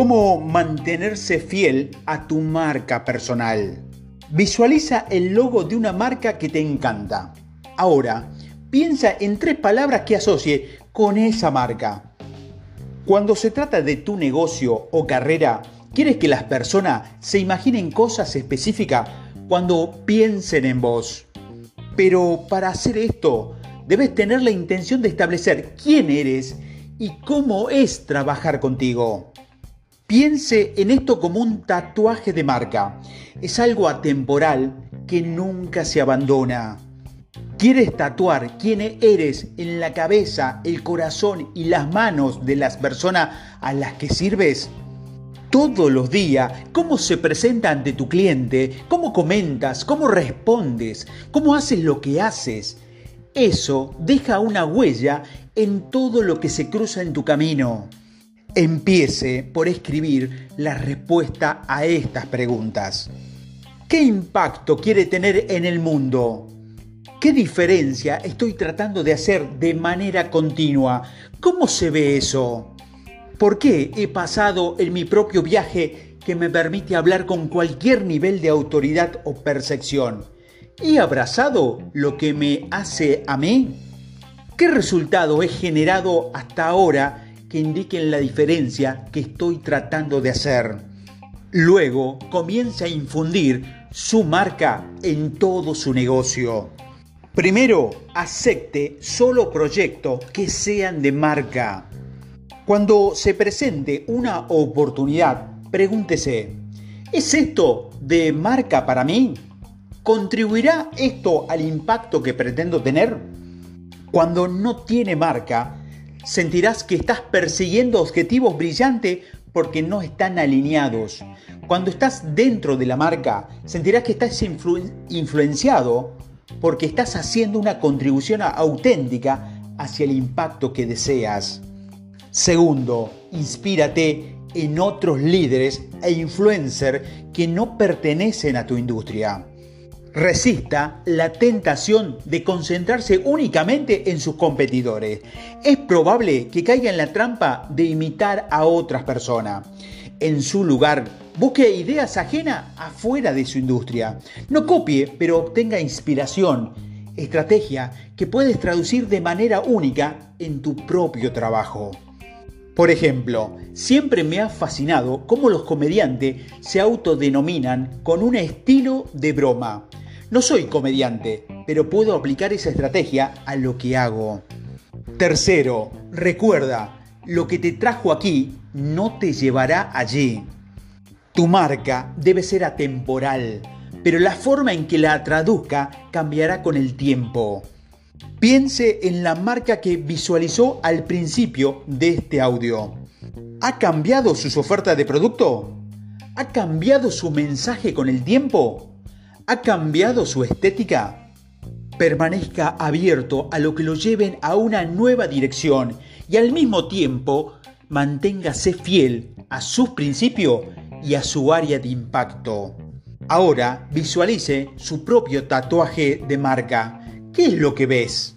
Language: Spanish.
Cómo mantenerse fiel a tu marca personal. Visualiza el logo de una marca que te encanta. Ahora, piensa en tres palabras que asocie con esa marca. Cuando se trata de tu negocio o carrera, ¿quieres que las personas se imaginen cosas específicas cuando piensen en vos? Pero para hacer esto, debes tener la intención de establecer quién eres y cómo es trabajar contigo. Piense en esto como un tatuaje de marca. Es algo atemporal que nunca se abandona. ¿Quieres tatuar quién eres en la cabeza, el corazón y las manos de las personas a las que sirves? Todos los días, cómo se presenta ante tu cliente, cómo comentas, cómo respondes, cómo haces lo que haces. Eso deja una huella en todo lo que se cruza en tu camino. Empiece por escribir la respuesta a estas preguntas. ¿Qué impacto quiere tener en el mundo? ¿Qué diferencia estoy tratando de hacer de manera continua? ¿Cómo se ve eso? ¿Por qué he pasado en mi propio viaje que me permite hablar con cualquier nivel de autoridad o percepción? ¿He abrazado lo que me hace a mí? ¿Qué resultado he generado hasta ahora que indiquen la diferencia que estoy tratando de hacer. Luego comienza a infundir su marca en todo su negocio. Primero, acepte solo proyectos que sean de marca. Cuando se presente una oportunidad, pregúntese, ¿es esto de marca para mí? ¿Contribuirá esto al impacto que pretendo tener? Cuando no tiene marca, sentirás que estás persiguiendo objetivos brillantes porque no están alineados. Cuando estás dentro de la marca, sentirás que estás influenciado porque estás haciendo una contribución auténtica hacia el impacto que deseas. Segundo, inspírate en otros líderes e influencers que no pertenecen a tu industria resista la tentación de concentrarse únicamente en sus competidores. Es probable que caiga en la trampa de imitar a otras personas. En su lugar, busque ideas ajenas afuera de su industria. No copie, pero obtenga inspiración, estrategia que puedes traducir de manera única en tu propio trabajo. Por ejemplo, siempre me ha fascinado cómo los comediantes se autodenominan con un estilo de broma. No soy comediante, pero puedo aplicar esa estrategia a lo que hago. Tercero, recuerda, lo que te trajo aquí no te llevará allí. Tu marca debe ser atemporal, pero la forma en que la traduzca cambiará con el tiempo. Piense en la marca que visualizó al principio de este audio. ¿Ha cambiado su oferta de producto? ¿Ha cambiado su mensaje con el tiempo? ¿Ha cambiado su estética? Permanezca abierto a lo que lo lleven a una nueva dirección y al mismo tiempo manténgase fiel a sus principios y a su área de impacto. Ahora visualice su propio tatuaje de marca. ¿Qué es lo que ves?